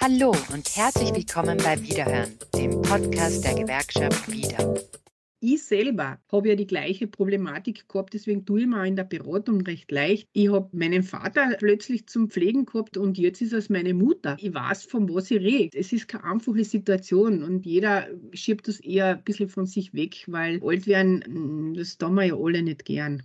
Hallo und herzlich willkommen bei Wiederhören, dem Podcast der Gewerkschaft Wieder. Ich selber habe ja die gleiche Problematik gehabt, deswegen tue ich mir in der Beratung recht leicht. Ich habe meinen Vater plötzlich zum Pflegen gehabt und jetzt ist es meine Mutter. Ich weiß, von was ich rede. Es ist keine einfache Situation und jeder schiebt das eher ein bisschen von sich weg, weil alt werden, das tun wir ja alle nicht gern.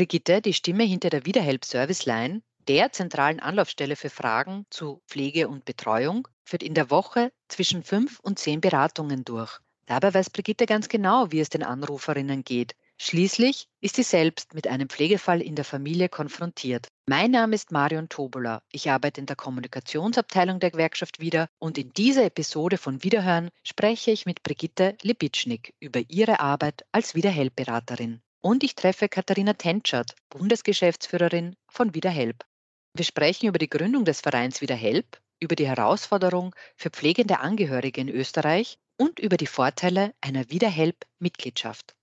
Brigitte, die Stimme hinter der Wiederhelp Service Line, der zentralen Anlaufstelle für Fragen zu Pflege und Betreuung, führt in der Woche zwischen fünf und zehn Beratungen durch. Dabei weiß Brigitte ganz genau, wie es den Anruferinnen geht. Schließlich ist sie selbst mit einem Pflegefall in der Familie konfrontiert. Mein Name ist Marion Tobola. Ich arbeite in der Kommunikationsabteilung der Gewerkschaft wieder und in dieser Episode von Wiederhören spreche ich mit Brigitte Libitschnik über ihre Arbeit als Wiederhelp-Beraterin. Und ich treffe Katharina Tentschert, Bundesgeschäftsführerin von Wiederhelp. Wir sprechen über die Gründung des Vereins Wiederhelp, über die Herausforderung für pflegende Angehörige in Österreich und über die Vorteile einer Wiederhelp-Mitgliedschaft.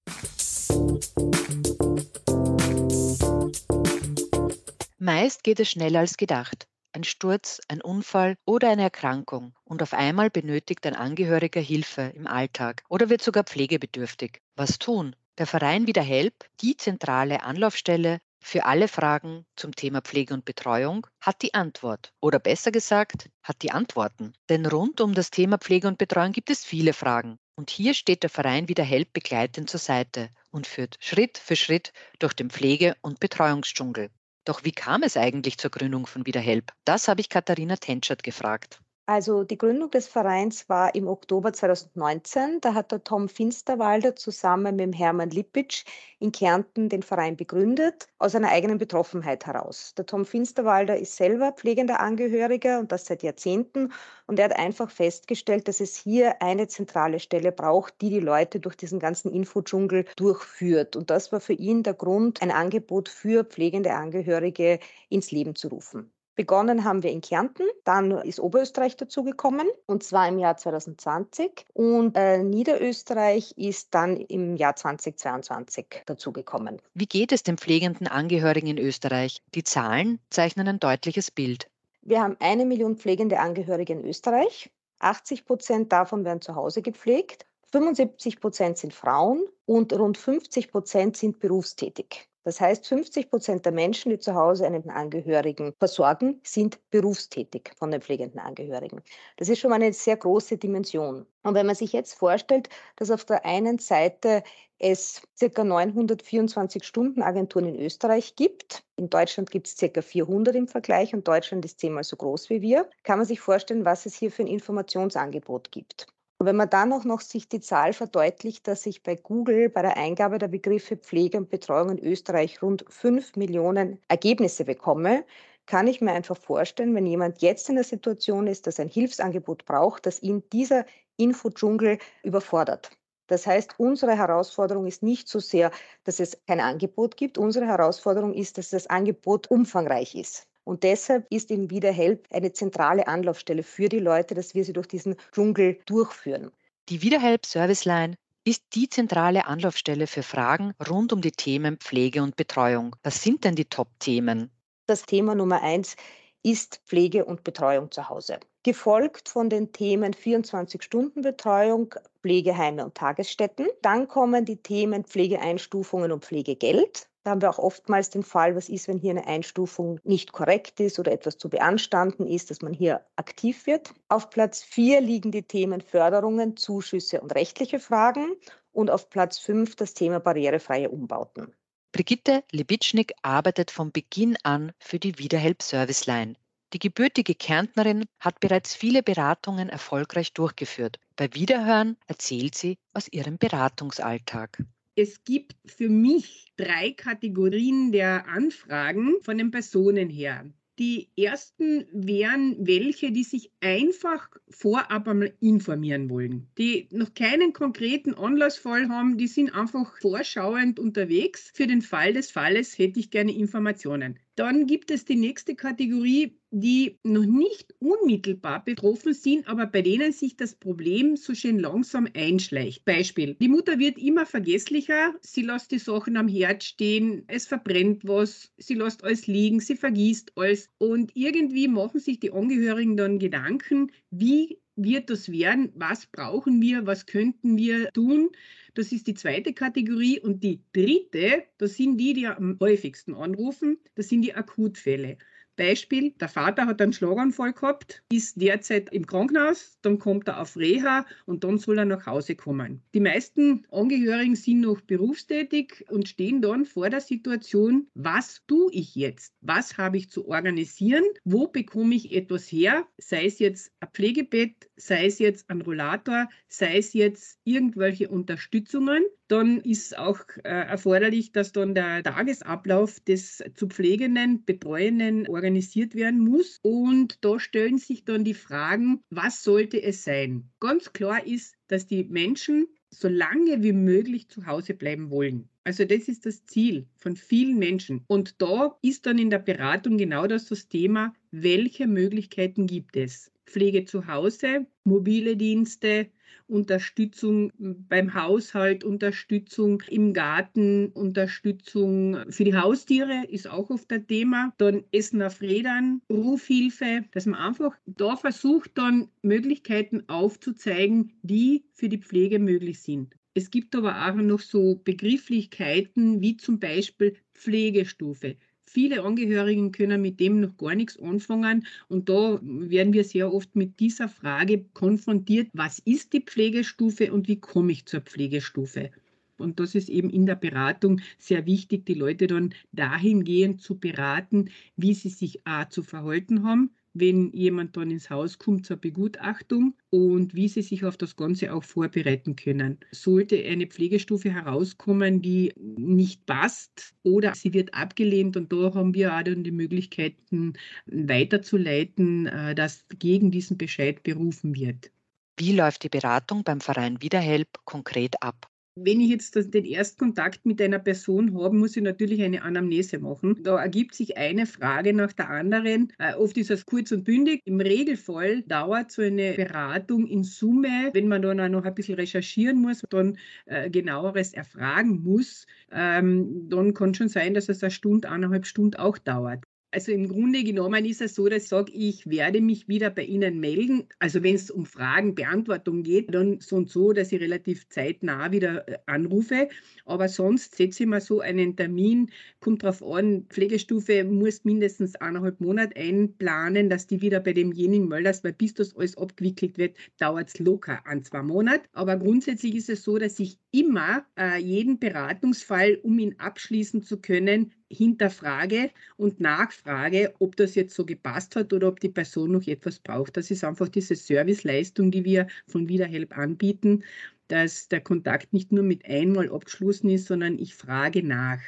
Meist geht es schneller als gedacht. Ein Sturz, ein Unfall oder eine Erkrankung und auf einmal benötigt ein Angehöriger Hilfe im Alltag oder wird sogar pflegebedürftig. Was tun? Der Verein Wiederhelp, die zentrale Anlaufstelle für alle Fragen zum Thema Pflege und Betreuung hat die Antwort. Oder besser gesagt, hat die Antworten. Denn rund um das Thema Pflege und Betreuung gibt es viele Fragen. Und hier steht der Verein wieder Help begleitend zur Seite und führt Schritt für Schritt durch den Pflege- und Betreuungsdschungel. Doch wie kam es eigentlich zur Gründung von Wiederhelp? Das habe ich Katharina Tenschert gefragt. Also die Gründung des Vereins war im Oktober 2019. Da hat der Tom Finsterwalder zusammen mit dem Hermann Lippitsch in Kärnten den Verein begründet, aus einer eigenen Betroffenheit heraus. Der Tom Finsterwalder ist selber pflegender Angehöriger und das seit Jahrzehnten. Und er hat einfach festgestellt, dass es hier eine zentrale Stelle braucht, die die Leute durch diesen ganzen Infodschungel durchführt. Und das war für ihn der Grund, ein Angebot für pflegende Angehörige ins Leben zu rufen. Begonnen haben wir in Kärnten, dann ist Oberösterreich dazugekommen und zwar im Jahr 2020 und äh, Niederösterreich ist dann im Jahr 2022 dazugekommen. Wie geht es den pflegenden Angehörigen in Österreich? Die Zahlen zeichnen ein deutliches Bild. Wir haben eine Million pflegende Angehörige in Österreich. 80 Prozent davon werden zu Hause gepflegt. 75 Prozent sind Frauen und rund 50 Prozent sind berufstätig. Das heißt, 50 Prozent der Menschen, die zu Hause einen Angehörigen versorgen, sind berufstätig von den pflegenden Angehörigen. Das ist schon mal eine sehr große Dimension. Und wenn man sich jetzt vorstellt, dass auf der einen Seite es ca. 924 Stunden Agenturen in Österreich gibt. In Deutschland gibt es ca. 400 im Vergleich und Deutschland ist zehnmal so groß wie wir. Kann man sich vorstellen, was es hier für ein Informationsangebot gibt. Und wenn man dann auch noch sich die Zahl verdeutlicht, dass ich bei Google bei der Eingabe der Begriffe Pflege und Betreuung in Österreich rund 5 Millionen Ergebnisse bekomme, kann ich mir einfach vorstellen, wenn jemand jetzt in der Situation ist, dass ein Hilfsangebot braucht, dass ihn dieser Infodschungel überfordert. Das heißt, unsere Herausforderung ist nicht so sehr, dass es kein Angebot gibt. Unsere Herausforderung ist, dass das Angebot umfangreich ist. Und deshalb ist eben wieder Help eine zentrale Anlaufstelle für die Leute, dass wir sie durch diesen Dschungel durchführen. Die Wiederhelp Service Line ist die zentrale Anlaufstelle für Fragen rund um die Themen Pflege und Betreuung. Was sind denn die Top-Themen? Das Thema Nummer eins ist Pflege und Betreuung zu Hause. Gefolgt von den Themen 24-Stunden-Betreuung, Pflegeheime und Tagesstätten. Dann kommen die Themen Pflegeeinstufungen und Pflegegeld. Da haben wir auch oftmals den Fall, was ist, wenn hier eine Einstufung nicht korrekt ist oder etwas zu beanstanden ist, dass man hier aktiv wird. Auf Platz 4 liegen die Themen Förderungen, Zuschüsse und rechtliche Fragen. Und auf Platz 5 das Thema barrierefreie Umbauten. Brigitte Lebitschnik arbeitet von Beginn an für die Wiederhelp Service Line. Die gebürtige Kärntnerin hat bereits viele Beratungen erfolgreich durchgeführt. Bei Wiederhören erzählt sie aus ihrem Beratungsalltag es gibt für mich drei Kategorien der Anfragen von den Personen her. Die ersten wären welche, die sich einfach vorab einmal informieren wollen, die noch keinen konkreten Anlassfall haben, die sind einfach vorschauend unterwegs. Für den Fall des Falles hätte ich gerne Informationen. Dann gibt es die nächste Kategorie, die noch nicht unmittelbar betroffen sind, aber bei denen sich das Problem so schön langsam einschleicht. Beispiel. Die Mutter wird immer vergesslicher, sie lässt die Sachen am Herd stehen, es verbrennt was, sie lässt alles liegen, sie vergisst alles und irgendwie machen sich die Angehörigen dann Gedanken, wie wird das werden, was brauchen wir, was könnten wir tun, das ist die zweite Kategorie. Und die dritte, das sind die, die am häufigsten anrufen, das sind die Akutfälle. Beispiel, der Vater hat einen Schlaganfall gehabt, ist derzeit im Krankenhaus, dann kommt er auf Reha und dann soll er nach Hause kommen. Die meisten Angehörigen sind noch berufstätig und stehen dann vor der Situation, was tue ich jetzt? Was habe ich zu organisieren? Wo bekomme ich etwas her? Sei es jetzt ein Pflegebett, sei es jetzt ein Rollator, sei es jetzt irgendwelche Unterstützungen dann ist auch äh, erforderlich, dass dann der Tagesablauf des zu Pflegenden, Betreuenden organisiert werden muss. Und da stellen sich dann die Fragen, was sollte es sein? Ganz klar ist, dass die Menschen so lange wie möglich zu Hause bleiben wollen. Also das ist das Ziel von vielen Menschen. Und da ist dann in der Beratung genau das, das Thema, welche Möglichkeiten gibt es? Pflege zu Hause, mobile Dienste, Unterstützung beim Haushalt, Unterstützung im Garten, Unterstützung für die Haustiere ist auch oft ein Thema. Dann Essen auf Rädern, Rufhilfe, dass man einfach da versucht, dann Möglichkeiten aufzuzeigen, die für die Pflege möglich sind. Es gibt aber auch noch so Begrifflichkeiten wie zum Beispiel Pflegestufe. Viele Angehörigen können mit dem noch gar nichts anfangen. Und da werden wir sehr oft mit dieser Frage konfrontiert, was ist die Pflegestufe und wie komme ich zur Pflegestufe? Und das ist eben in der Beratung sehr wichtig, die Leute dann dahingehend zu beraten, wie sie sich A zu verhalten haben, wenn jemand dann ins Haus kommt zur Begutachtung und wie sie sich auf das Ganze auch vorbereiten können. Sollte eine Pflegestufe herauskommen, die nicht passt oder sie wird abgelehnt und da haben wir auch dann die Möglichkeiten weiterzuleiten, äh, dass gegen diesen Bescheid berufen wird. Wie läuft die Beratung beim Verein Wiederhelp konkret ab? Wenn ich jetzt den Erstkontakt mit einer Person habe, muss ich natürlich eine Anamnese machen. Da ergibt sich eine Frage nach der anderen. Äh, oft ist es kurz und bündig. Im Regelfall dauert so eine Beratung in Summe, wenn man dann auch noch ein bisschen recherchieren muss, dann äh, genaueres erfragen muss, ähm, dann kann schon sein, dass es eine Stunde, eineinhalb Stunden auch dauert. Also im Grunde genommen ist es so, dass ich sage, ich werde mich wieder bei Ihnen melden. Also wenn es um Fragenbeantwortung geht, dann so und so, dass ich relativ zeitnah wieder äh, anrufe. Aber sonst setze ich mir so einen Termin, kommt darauf an, Pflegestufe muss mindestens eineinhalb Monate einplanen, dass die wieder bei demjenigen meldest, weil bis das alles abgewickelt wird, dauert es locker an zwei Monate. Aber grundsätzlich ist es so, dass ich immer äh, jeden Beratungsfall, um ihn abschließen zu können, hinterfrage und nachfrage, ob das jetzt so gepasst hat oder ob die Person noch etwas braucht. Das ist einfach diese Serviceleistung, die wir von Wiederhelp anbieten, dass der Kontakt nicht nur mit einmal abgeschlossen ist, sondern ich frage nach.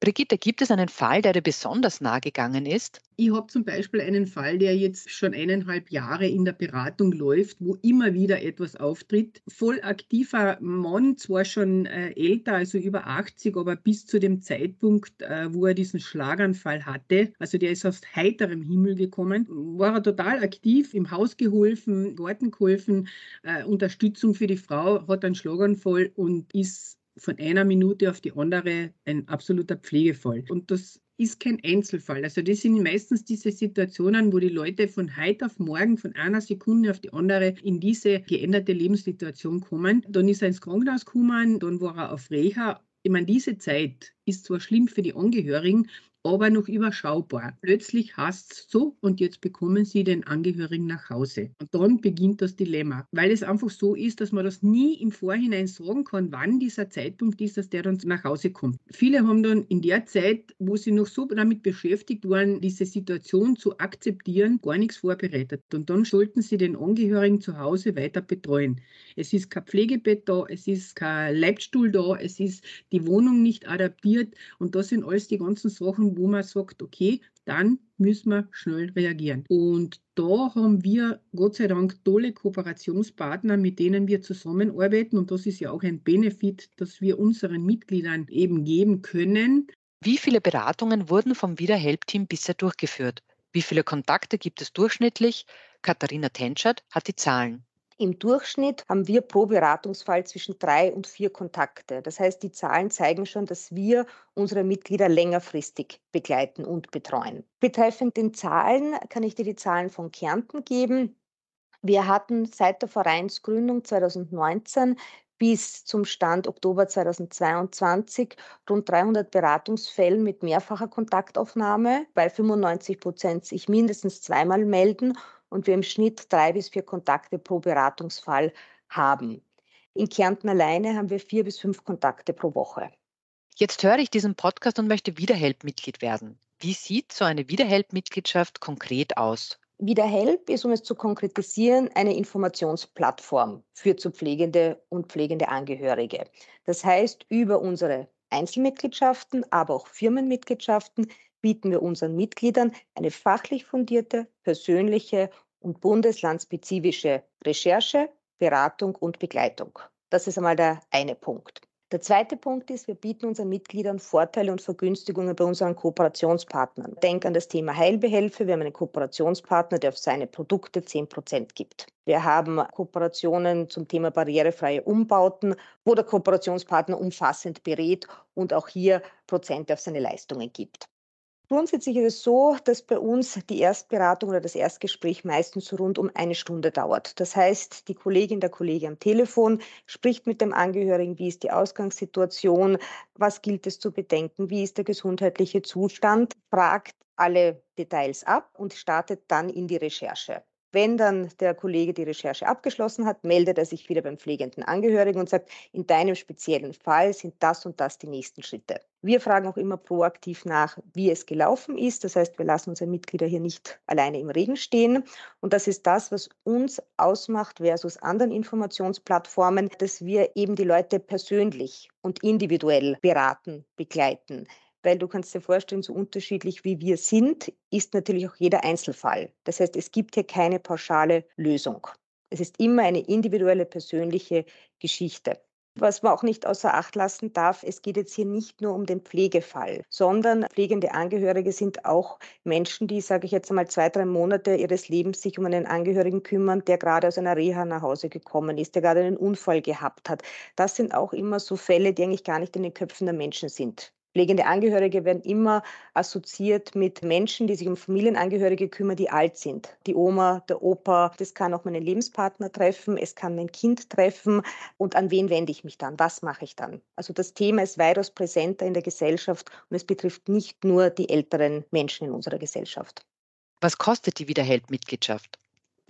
Brigitte, gibt es einen Fall, der dir besonders nahe gegangen ist? Ich habe zum Beispiel einen Fall, der jetzt schon eineinhalb Jahre in der Beratung läuft, wo immer wieder etwas auftritt. Voll aktiver Mann, zwar schon äh, älter, also über 80, aber bis zu dem Zeitpunkt, äh, wo er diesen Schlaganfall hatte, also der ist aus heiterem Himmel gekommen, war er total aktiv, im Haus geholfen, Garten geholfen, äh, Unterstützung für die Frau, hat einen Schlaganfall und ist von einer Minute auf die andere ein absoluter Pflegefall. Und das ist kein Einzelfall. Also das sind meistens diese Situationen, wo die Leute von heute auf morgen, von einer Sekunde auf die andere in diese geänderte Lebenssituation kommen. Dann ist er ins Krankenhaus gekommen, dann war er auf Reha. Ich meine, diese Zeit ist zwar schlimm für die Angehörigen, aber noch überschaubar. Plötzlich heißt es so und jetzt bekommen Sie den Angehörigen nach Hause. Und dann beginnt das Dilemma, weil es einfach so ist, dass man das nie im Vorhinein sagen kann, wann dieser Zeitpunkt ist, dass der dann nach Hause kommt. Viele haben dann in der Zeit, wo sie noch so damit beschäftigt waren, diese Situation zu akzeptieren, gar nichts vorbereitet. Und dann sollten sie den Angehörigen zu Hause weiter betreuen. Es ist kein Pflegebett da, es ist kein Leibstuhl da, es ist die Wohnung nicht adaptiert und das sind alles die ganzen Sachen, wo man sagt, okay, dann müssen wir schnell reagieren. Und da haben wir Gott sei Dank tolle Kooperationspartner, mit denen wir zusammenarbeiten. Und das ist ja auch ein Benefit, dass wir unseren Mitgliedern eben geben können, Wie viele Beratungen wurden vom Wiederhelp-Team bisher durchgeführt? Wie viele Kontakte gibt es durchschnittlich? Katharina Tenschert hat die Zahlen. Im Durchschnitt haben wir pro Beratungsfall zwischen drei und vier Kontakte. Das heißt, die Zahlen zeigen schon, dass wir unsere Mitglieder längerfristig begleiten und betreuen. Betreffend den Zahlen kann ich dir die Zahlen von Kärnten geben. Wir hatten seit der Vereinsgründung 2019 bis zum Stand Oktober 2022 rund 300 Beratungsfällen mit mehrfacher Kontaktaufnahme, weil 95 Prozent sich mindestens zweimal melden und wir im Schnitt drei bis vier Kontakte pro Beratungsfall haben. In Kärnten alleine haben wir vier bis fünf Kontakte pro Woche. Jetzt höre ich diesen Podcast und möchte Wiederhelp-Mitglied werden. Wie sieht so eine Wiederhelp-Mitgliedschaft konkret aus? Wiederhelp ist, um es zu konkretisieren, eine Informationsplattform für zu pflegende und pflegende Angehörige. Das heißt, über unsere Einzelmitgliedschaften, aber auch Firmenmitgliedschaften bieten wir unseren Mitgliedern eine fachlich fundierte, persönliche und bundeslandspezifische Recherche, Beratung und Begleitung. Das ist einmal der eine Punkt. Der zweite Punkt ist, wir bieten unseren Mitgliedern Vorteile und Vergünstigungen bei unseren Kooperationspartnern. Denk an das Thema Heilbehelfe. Wir haben einen Kooperationspartner, der auf seine Produkte 10 Prozent gibt. Wir haben Kooperationen zum Thema barrierefreie Umbauten, wo der Kooperationspartner umfassend berät und auch hier Prozente auf seine Leistungen gibt. Grundsätzlich ist es so, dass bei uns die Erstberatung oder das Erstgespräch meistens rund um eine Stunde dauert. Das heißt, die Kollegin, der Kollege am Telefon spricht mit dem Angehörigen, wie ist die Ausgangssituation, was gilt es zu bedenken, wie ist der gesundheitliche Zustand, fragt alle Details ab und startet dann in die Recherche. Wenn dann der Kollege die Recherche abgeschlossen hat, meldet er sich wieder beim pflegenden Angehörigen und sagt, in deinem speziellen Fall sind das und das die nächsten Schritte. Wir fragen auch immer proaktiv nach, wie es gelaufen ist. Das heißt, wir lassen unsere Mitglieder hier nicht alleine im Regen stehen. Und das ist das, was uns ausmacht versus anderen Informationsplattformen, dass wir eben die Leute persönlich und individuell beraten, begleiten weil du kannst dir vorstellen, so unterschiedlich wie wir sind, ist natürlich auch jeder Einzelfall. Das heißt, es gibt hier keine pauschale Lösung. Es ist immer eine individuelle, persönliche Geschichte. Was man auch nicht außer Acht lassen darf, es geht jetzt hier nicht nur um den Pflegefall, sondern pflegende Angehörige sind auch Menschen, die, sage ich jetzt einmal, zwei, drei Monate ihres Lebens sich um einen Angehörigen kümmern, der gerade aus einer Reha nach Hause gekommen ist, der gerade einen Unfall gehabt hat. Das sind auch immer so Fälle, die eigentlich gar nicht in den Köpfen der Menschen sind. Pflegende Angehörige werden immer assoziiert mit Menschen, die sich um Familienangehörige kümmern, die alt sind. Die Oma, der Opa, das kann auch meinen Lebenspartner treffen, es kann mein Kind treffen. Und an wen wende ich mich dann? Was mache ich dann? Also das Thema ist weitaus präsenter in der Gesellschaft und es betrifft nicht nur die älteren Menschen in unserer Gesellschaft. Was kostet die Wiederheld-Mitgliedschaft?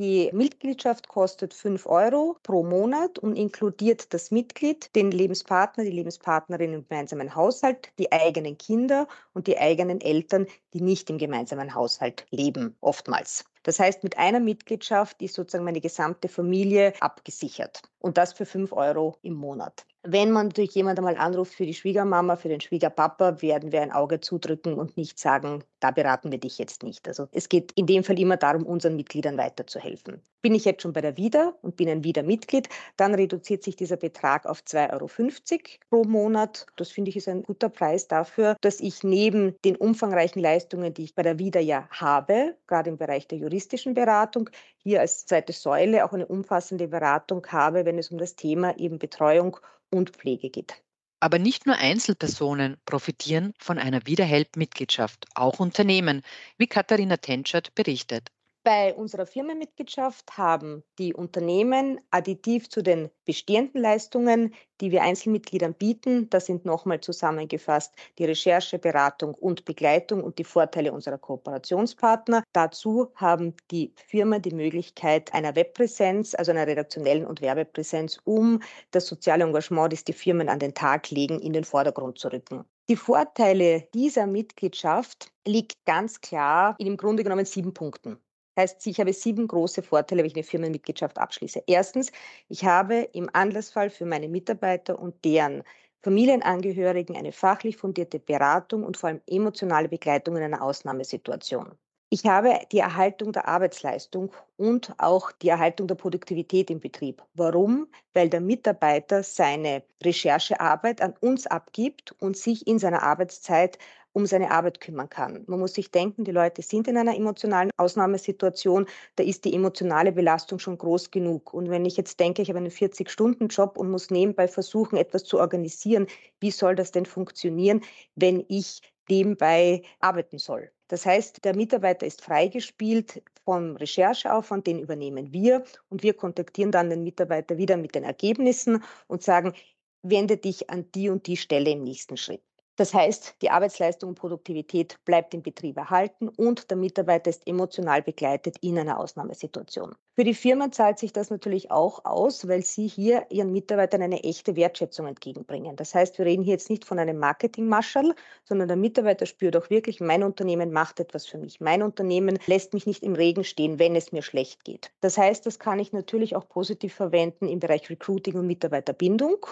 Die Mitgliedschaft kostet 5 Euro pro Monat und inkludiert das Mitglied, den Lebenspartner, die Lebenspartnerin im gemeinsamen Haushalt, die eigenen Kinder und die eigenen Eltern, die nicht im gemeinsamen Haushalt leben, oftmals. Das heißt, mit einer Mitgliedschaft ist sozusagen meine gesamte Familie abgesichert und das für 5 Euro im Monat. Wenn man natürlich jemand einmal anruft für die Schwiegermama, für den Schwiegerpapa, werden wir ein Auge zudrücken und nicht sagen, da beraten wir dich jetzt nicht. Also es geht in dem Fall immer darum, unseren Mitgliedern weiterzuhelfen. Bin ich jetzt schon bei der Wieder und bin ein Wieder-Mitglied, dann reduziert sich dieser Betrag auf 2,50 Euro pro Monat. Das finde ich ist ein guter Preis dafür, dass ich neben den umfangreichen Leistungen, die ich bei der Wieder ja habe, gerade im Bereich der juristischen Beratung, hier als zweite Säule auch eine umfassende Beratung habe, wenn es um das Thema eben Betreuung und Pflege geht. Aber nicht nur Einzelpersonen profitieren von einer Wiederhelp-Mitgliedschaft, auch Unternehmen, wie Katharina Tenschert berichtet. Bei unserer Firmenmitgliedschaft haben die Unternehmen additiv zu den bestehenden Leistungen, die wir Einzelmitgliedern bieten, das sind nochmal zusammengefasst die Recherche, Beratung und Begleitung und die Vorteile unserer Kooperationspartner. Dazu haben die Firmen die Möglichkeit einer Webpräsenz, also einer redaktionellen und Werbepräsenz, um das soziale Engagement, das die Firmen an den Tag legen, in den Vordergrund zu rücken. Die Vorteile dieser Mitgliedschaft liegt ganz klar in im Grunde genommen sieben Punkten. Heißt, ich habe sieben große Vorteile, wenn ich eine Firmenmitgliedschaft abschließe. Erstens, ich habe im Anlassfall für meine Mitarbeiter und deren Familienangehörigen eine fachlich fundierte Beratung und vor allem emotionale Begleitung in einer Ausnahmesituation. Ich habe die Erhaltung der Arbeitsleistung und auch die Erhaltung der Produktivität im Betrieb. Warum? Weil der Mitarbeiter seine Recherchearbeit an uns abgibt und sich in seiner Arbeitszeit um seine Arbeit kümmern kann. Man muss sich denken, die Leute sind in einer emotionalen Ausnahmesituation, da ist die emotionale Belastung schon groß genug. Und wenn ich jetzt denke, ich habe einen 40-Stunden-Job und muss nebenbei versuchen, etwas zu organisieren, wie soll das denn funktionieren, wenn ich nebenbei arbeiten soll? Das heißt, der Mitarbeiter ist freigespielt vom Rechercheaufwand, den übernehmen wir und wir kontaktieren dann den Mitarbeiter wieder mit den Ergebnissen und sagen, wende dich an die und die Stelle im nächsten Schritt. Das heißt, die Arbeitsleistung und Produktivität bleibt im Betrieb erhalten und der Mitarbeiter ist emotional begleitet in einer Ausnahmesituation. Für die Firma zahlt sich das natürlich auch aus, weil sie hier ihren Mitarbeitern eine echte Wertschätzung entgegenbringen. Das heißt, wir reden hier jetzt nicht von einem Marketingmaschall, sondern der Mitarbeiter spürt auch wirklich, mein Unternehmen macht etwas für mich. Mein Unternehmen lässt mich nicht im Regen stehen, wenn es mir schlecht geht. Das heißt, das kann ich natürlich auch positiv verwenden im Bereich Recruiting und Mitarbeiterbindung.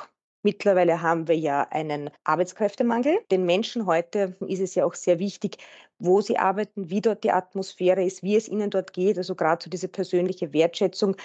Mittlerweile haben wir ja einen Arbeitskräftemangel. Den Menschen heute ist es ja auch sehr wichtig, wo sie arbeiten, wie dort die Atmosphäre ist, wie es ihnen dort geht. Also gerade so diese persönliche Wertschätzung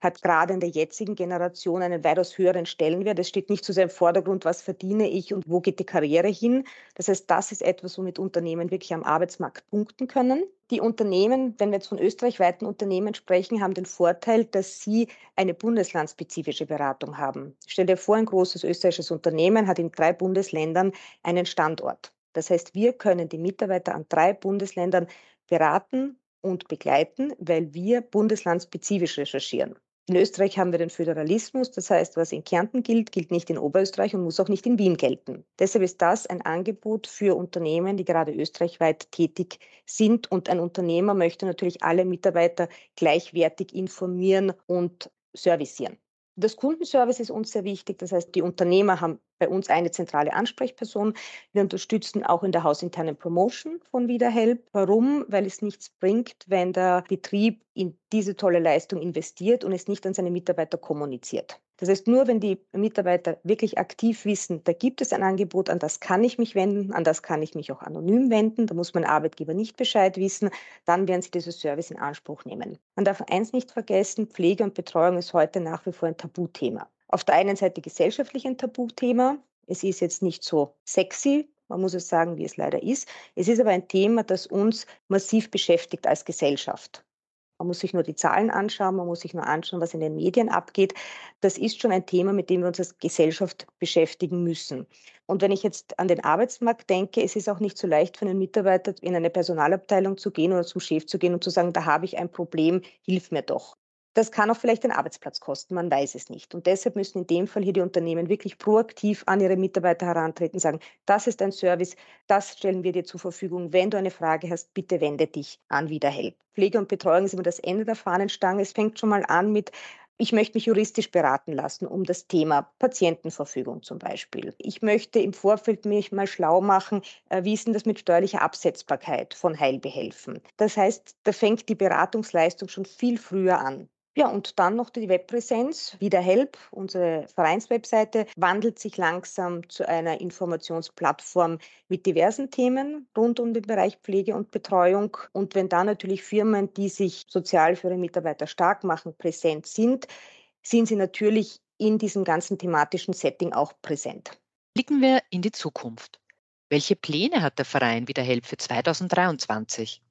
hat gerade in der jetzigen Generation einen weitaus höheren Stellenwert. Es steht nicht so sehr im Vordergrund, was verdiene ich und wo geht die Karriere hin. Das heißt, das ist etwas, womit Unternehmen wirklich am Arbeitsmarkt punkten können. Die Unternehmen, wenn wir jetzt von österreichweiten Unternehmen sprechen, haben den Vorteil, dass sie eine bundeslandspezifische Beratung haben. Stell dir vor, ein großes österreichisches Unternehmen hat in drei Bundesländern einen Standort. Das heißt, wir können die Mitarbeiter an drei Bundesländern beraten und begleiten, weil wir bundeslandspezifisch recherchieren. In Österreich haben wir den Föderalismus, das heißt, was in Kärnten gilt, gilt nicht in Oberösterreich und muss auch nicht in Wien gelten. Deshalb ist das ein Angebot für Unternehmen, die gerade österreichweit tätig sind. Und ein Unternehmer möchte natürlich alle Mitarbeiter gleichwertig informieren und servicieren. Das Kundenservice ist uns sehr wichtig. Das heißt, die Unternehmer haben bei uns eine zentrale Ansprechperson. Wir unterstützen auch in der hausinternen Promotion von Wiederhelp. Warum? Weil es nichts bringt, wenn der Betrieb in diese tolle Leistung investiert und es nicht an seine Mitarbeiter kommuniziert. Das heißt, nur wenn die Mitarbeiter wirklich aktiv wissen, da gibt es ein Angebot, an das kann ich mich wenden, an das kann ich mich auch anonym wenden, da muss mein Arbeitgeber nicht Bescheid wissen, dann werden sie dieses Service in Anspruch nehmen. Man darf eins nicht vergessen, Pflege und Betreuung ist heute nach wie vor ein Tabuthema. Auf der einen Seite gesellschaftlich ein Tabuthema. Es ist jetzt nicht so sexy, man muss es sagen, wie es leider ist. Es ist aber ein Thema, das uns massiv beschäftigt als Gesellschaft. Man muss sich nur die Zahlen anschauen, man muss sich nur anschauen, was in den Medien abgeht. Das ist schon ein Thema, mit dem wir uns als Gesellschaft beschäftigen müssen. Und wenn ich jetzt an den Arbeitsmarkt denke, es ist auch nicht so leicht für einen Mitarbeiter in eine Personalabteilung zu gehen oder zum Chef zu gehen und zu sagen, da habe ich ein Problem, hilf mir doch. Das kann auch vielleicht den Arbeitsplatz kosten, man weiß es nicht. Und deshalb müssen in dem Fall hier die Unternehmen wirklich proaktiv an ihre Mitarbeiter herantreten, sagen, das ist ein Service, das stellen wir dir zur Verfügung. Wenn du eine Frage hast, bitte wende dich an Wiederhelp. Pflege und Betreuung ist immer das Ende der Fahnenstange. Es fängt schon mal an mit ich möchte mich juristisch beraten lassen um das Thema Patientenverfügung zum Beispiel. Ich möchte im Vorfeld mich mal schlau machen, äh, wie ist denn das mit steuerlicher Absetzbarkeit von Heilbehelfen. Das heißt, da fängt die Beratungsleistung schon viel früher an. Ja, und dann noch die Webpräsenz. Wieder Help, unsere Vereinswebseite, wandelt sich langsam zu einer Informationsplattform mit diversen Themen rund um den Bereich Pflege und Betreuung. Und wenn da natürlich Firmen, die sich sozial für ihre Mitarbeiter stark machen, präsent sind, sind sie natürlich in diesem ganzen thematischen Setting auch präsent. Blicken wir in die Zukunft. Welche Pläne hat der Verein Wiederhelp für 2023?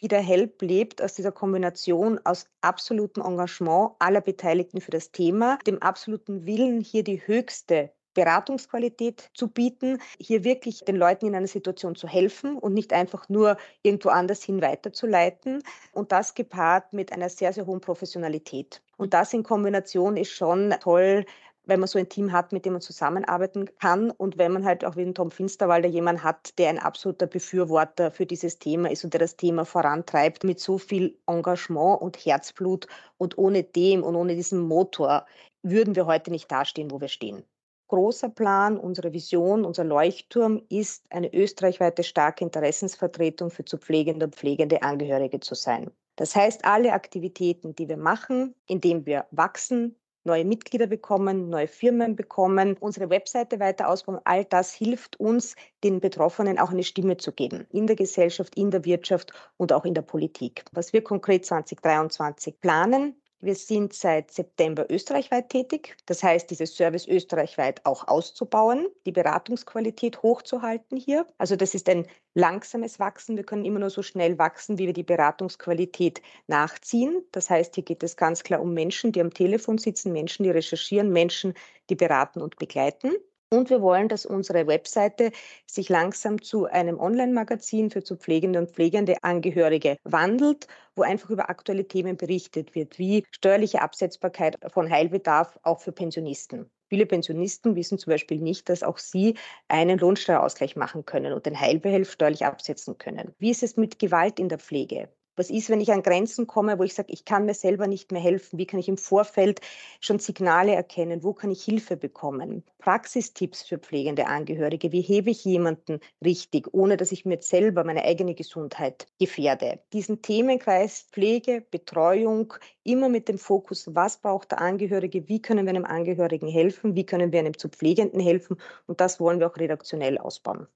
Wieder Help lebt aus dieser Kombination aus absolutem Engagement aller Beteiligten für das Thema, dem absoluten Willen, hier die höchste Beratungsqualität zu bieten, hier wirklich den Leuten in einer Situation zu helfen und nicht einfach nur irgendwo anders hin weiterzuleiten. Und das gepaart mit einer sehr, sehr hohen Professionalität. Und das in Kombination ist schon toll, wenn man so ein Team hat, mit dem man zusammenarbeiten kann und wenn man halt auch wie den Tom Finsterwalder jemanden hat, der ein absoluter Befürworter für dieses Thema ist und der das Thema vorantreibt mit so viel Engagement und Herzblut und ohne dem und ohne diesen Motor würden wir heute nicht dastehen, wo wir stehen. Großer Plan, unsere Vision, unser Leuchtturm ist, eine österreichweite starke Interessensvertretung für zu pflegende und pflegende Angehörige zu sein. Das heißt, alle Aktivitäten, die wir machen, indem wir wachsen, neue Mitglieder bekommen, neue Firmen bekommen, unsere Webseite weiter ausbauen. All das hilft uns, den Betroffenen auch eine Stimme zu geben. In der Gesellschaft, in der Wirtschaft und auch in der Politik. Was wir konkret 2023 planen, Wir sind seit September österreichweit tätig. Das heißt, dieses Service österreichweit auch auszubauen, die Beratungsqualität hochzuhalten hier. Also das ist ein langsames Wachsen. Wir können immer nur so schnell wachsen, wie wir die Beratungsqualität nachziehen. Das heißt, hier geht es ganz klar um Menschen, die am Telefon sitzen, Menschen, die recherchieren, Menschen, die beraten und begleiten. Und wir wollen, dass unsere Webseite sich langsam zu einem Online-Magazin für zu pflegende und pflegende Angehörige wandelt, wo einfach über aktuelle Themen berichtet wird, wie steuerliche Absetzbarkeit von Heilbedarf auch für Pensionisten. Viele Pensionisten wissen zum Beispiel nicht, dass auch sie einen Lohnsteuerausgleich machen können und den Heilbehelf steuerlich absetzen können. Wie ist es mit Gewalt in der Pflege? Was ist, wenn ich an Grenzen komme, wo ich sage, ich kann mir selber nicht mehr helfen? Wie kann ich im Vorfeld schon Signale erkennen? Wo kann ich Hilfe bekommen? Praxistipps für pflegende Angehörige. Wie hebe ich jemanden richtig, ohne dass ich mir selber meine eigene Gesundheit gefährde? Diesen Themenkreis Pflege, Betreuung, immer mit dem Fokus, was braucht der Angehörige? Wie können wir einem Angehörigen helfen? Wie können wir einem zu Pflegenden helfen? Und das wollen wir auch redaktionell ausbauen.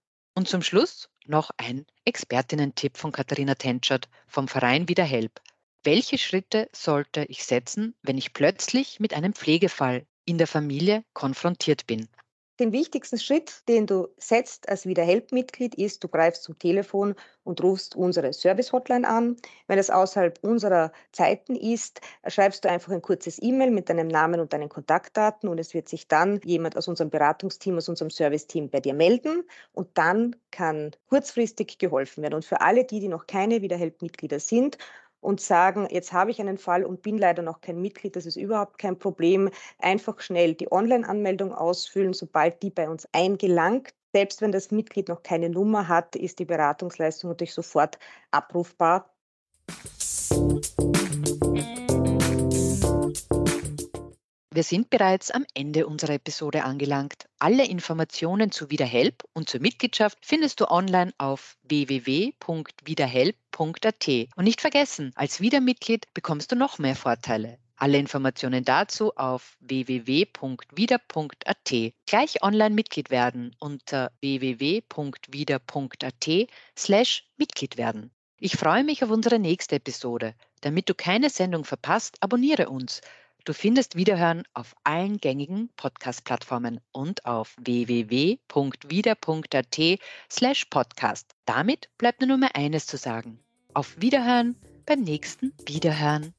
Und zum Schluss noch ein Expertinnen-Tipp von Katharina Tenschert vom Verein Wiederhelp. Welche Schritte sollte ich setzen, wenn ich plötzlich mit einem Pflegefall in der Familie konfrontiert bin? Den wichtigsten Schritt, den du setzt als Wiederhelp-Mitglied, ist, du greifst zum Telefon und rufst unsere Service-Hotline an. Wenn es außerhalb unserer Zeiten ist, schreibst du einfach ein kurzes E-Mail mit deinem Namen und deinen Kontaktdaten und es wird sich dann jemand aus unserem Beratungsteam, aus unserem Service-Team bei dir melden und dann kann kurzfristig geholfen werden. Und für alle die, die noch keine Wiederhelp-Mitglieder sind, und sagen, jetzt habe ich einen Fall und bin leider noch kein Mitglied, das ist überhaupt kein Problem. Einfach schnell die Online-Anmeldung ausfüllen, sobald die bei uns eingelangt. Selbst wenn das Mitglied noch keine Nummer hat, ist die Beratungsleistung natürlich sofort abrufbar. Wir sind bereits am Ende unserer Episode angelangt. Alle Informationen zu Wiederhelp und zur Mitgliedschaft findest du online auf www.wiederhelp.at. Und nicht vergessen, als Wiedermitglied bekommst du noch mehr Vorteile. Alle Informationen dazu auf www.wieder.at. Gleich online Mitglied werden unter www.wieder.at slash Mitglied werden. Ich freue mich auf unsere nächste Episode. Damit du keine Sendung verpasst, abonniere uns. Du findest Wiederhören auf allen gängigen Podcast-Plattformen und auf www.wieder.at slash podcast. Damit bleibt nur mehr eines zu sagen. Auf Wiederhören beim nächsten Wiederhören.